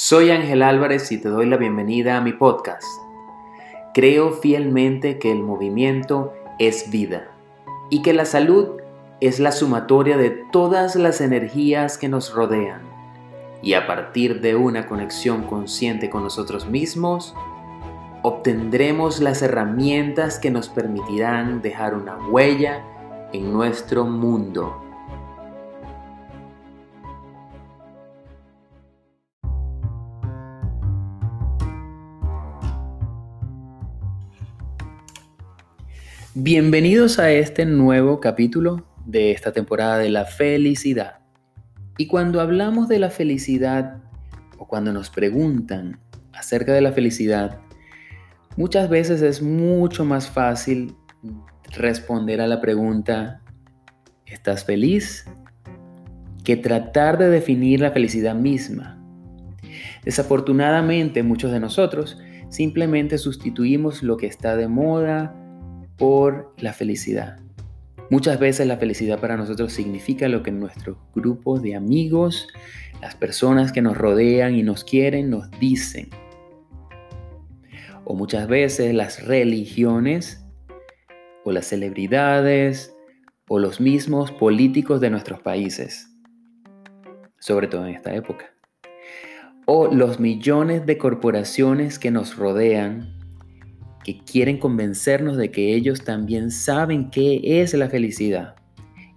Soy Ángel Álvarez y te doy la bienvenida a mi podcast. Creo fielmente que el movimiento es vida y que la salud es la sumatoria de todas las energías que nos rodean. Y a partir de una conexión consciente con nosotros mismos, obtendremos las herramientas que nos permitirán dejar una huella en nuestro mundo. Bienvenidos a este nuevo capítulo de esta temporada de la felicidad. Y cuando hablamos de la felicidad o cuando nos preguntan acerca de la felicidad, muchas veces es mucho más fácil responder a la pregunta, ¿estás feliz? que tratar de definir la felicidad misma. Desafortunadamente muchos de nosotros simplemente sustituimos lo que está de moda, por la felicidad. Muchas veces la felicidad para nosotros significa lo que nuestros grupos de amigos, las personas que nos rodean y nos quieren, nos dicen. O muchas veces las religiones o las celebridades o los mismos políticos de nuestros países, sobre todo en esta época. O los millones de corporaciones que nos rodean que quieren convencernos de que ellos también saben qué es la felicidad.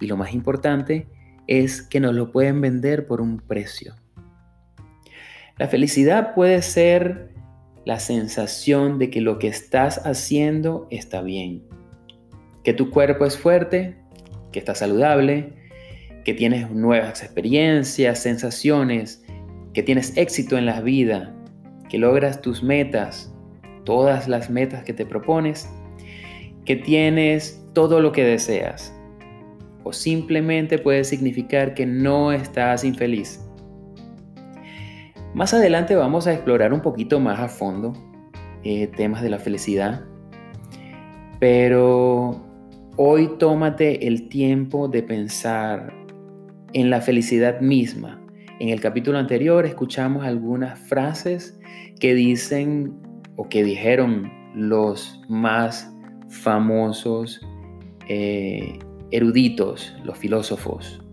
Y lo más importante es que nos lo pueden vender por un precio. La felicidad puede ser la sensación de que lo que estás haciendo está bien, que tu cuerpo es fuerte, que estás saludable, que tienes nuevas experiencias, sensaciones, que tienes éxito en la vida, que logras tus metas, todas las metas que te propones, que tienes todo lo que deseas. O simplemente puede significar que no estás infeliz. Más adelante vamos a explorar un poquito más a fondo eh, temas de la felicidad, pero hoy tómate el tiempo de pensar en la felicidad misma. En el capítulo anterior escuchamos algunas frases que dicen o que dijeron los más famosos eh, eruditos, los filósofos.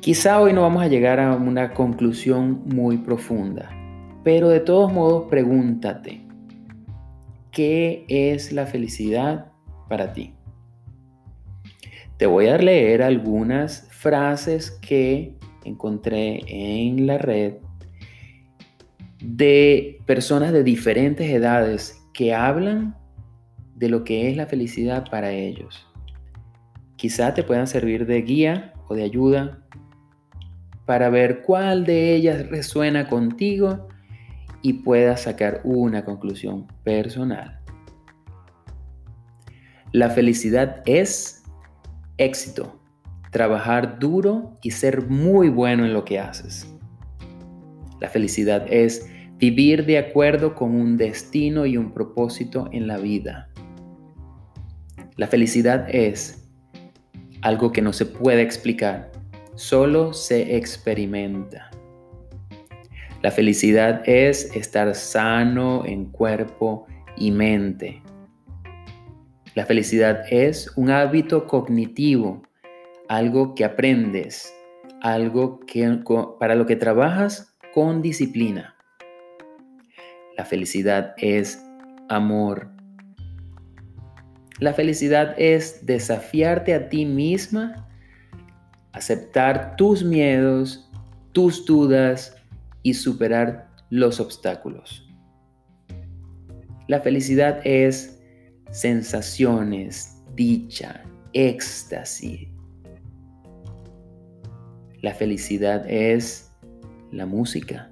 Quizá hoy no vamos a llegar a una conclusión muy profunda, pero de todos modos pregúntate, ¿qué es la felicidad para ti? Te voy a leer algunas frases que encontré en la red de personas de diferentes edades que hablan de lo que es la felicidad para ellos. Quizá te puedan servir de guía o de ayuda para ver cuál de ellas resuena contigo y puedas sacar una conclusión personal. La felicidad es éxito, trabajar duro y ser muy bueno en lo que haces. La felicidad es vivir de acuerdo con un destino y un propósito en la vida. La felicidad es algo que no se puede explicar, solo se experimenta. La felicidad es estar sano en cuerpo y mente. La felicidad es un hábito cognitivo, algo que aprendes, algo que, para lo que trabajas con disciplina. La felicidad es amor. La felicidad es desafiarte a ti misma, aceptar tus miedos, tus dudas y superar los obstáculos. La felicidad es sensaciones, dicha, éxtasis. La felicidad es la música.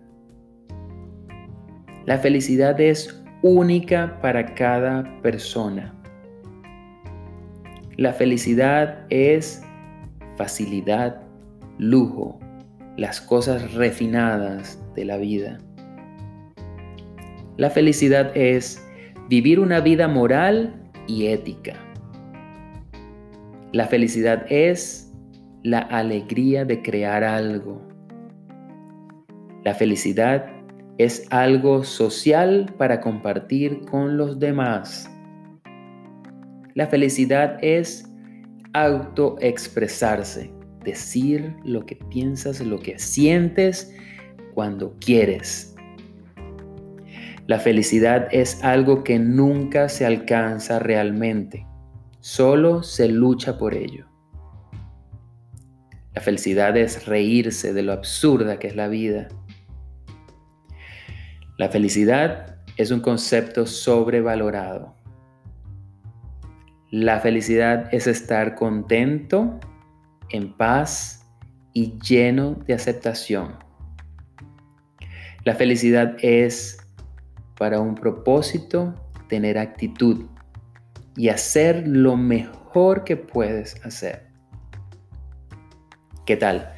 La felicidad es única para cada persona. La felicidad es facilidad, lujo, las cosas refinadas de la vida. La felicidad es vivir una vida moral y ética. La felicidad es la alegría de crear algo. La felicidad es algo social para compartir con los demás. La felicidad es autoexpresarse, decir lo que piensas, lo que sientes cuando quieres. La felicidad es algo que nunca se alcanza realmente, solo se lucha por ello. La felicidad es reírse de lo absurda que es la vida. La felicidad es un concepto sobrevalorado. La felicidad es estar contento, en paz y lleno de aceptación. La felicidad es para un propósito tener actitud y hacer lo mejor que puedes hacer. ¿Qué tal?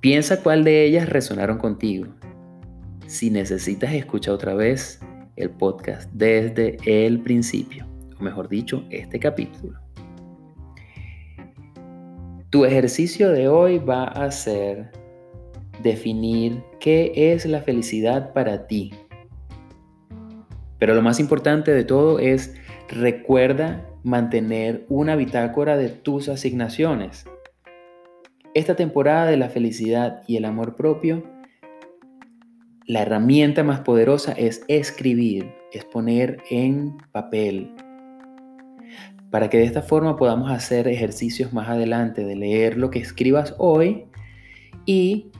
Piensa cuál de ellas resonaron contigo. Si necesitas escuchar otra vez el podcast desde el principio, o mejor dicho, este capítulo. Tu ejercicio de hoy va a ser definir qué es la felicidad para ti. Pero lo más importante de todo es recuerda mantener una bitácora de tus asignaciones. Esta temporada de la felicidad y el amor propio, la herramienta más poderosa es escribir, es poner en papel, para que de esta forma podamos hacer ejercicios más adelante de leer lo que escribas hoy y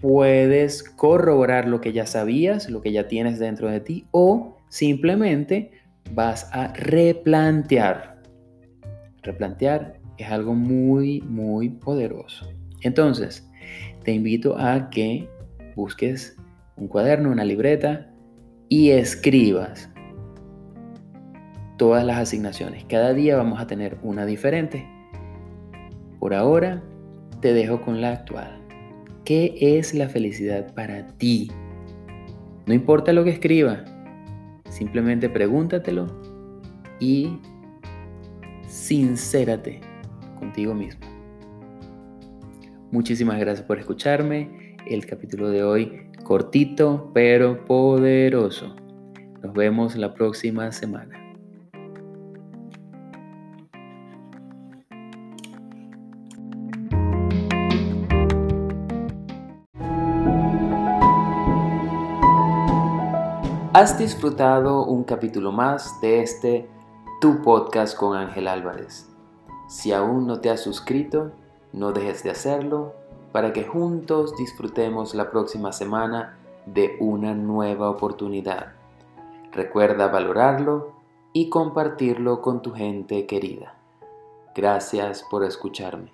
puedes corroborar lo que ya sabías, lo que ya tienes dentro de ti o simplemente vas a replantear. Replantear es algo muy, muy poderoso. Entonces, te invito a que busques un cuaderno, una libreta y escribas todas las asignaciones. Cada día vamos a tener una diferente. Por ahora, te dejo con la actual. ¿Qué es la felicidad para ti? No importa lo que escriba, simplemente pregúntatelo y sincérate contigo mismo. Muchísimas gracias por escucharme. El capítulo de hoy cortito pero poderoso. Nos vemos la próxima semana. Has disfrutado un capítulo más de este Tu Podcast con Ángel Álvarez. Si aún no te has suscrito, no dejes de hacerlo para que juntos disfrutemos la próxima semana de una nueva oportunidad. Recuerda valorarlo y compartirlo con tu gente querida. Gracias por escucharme.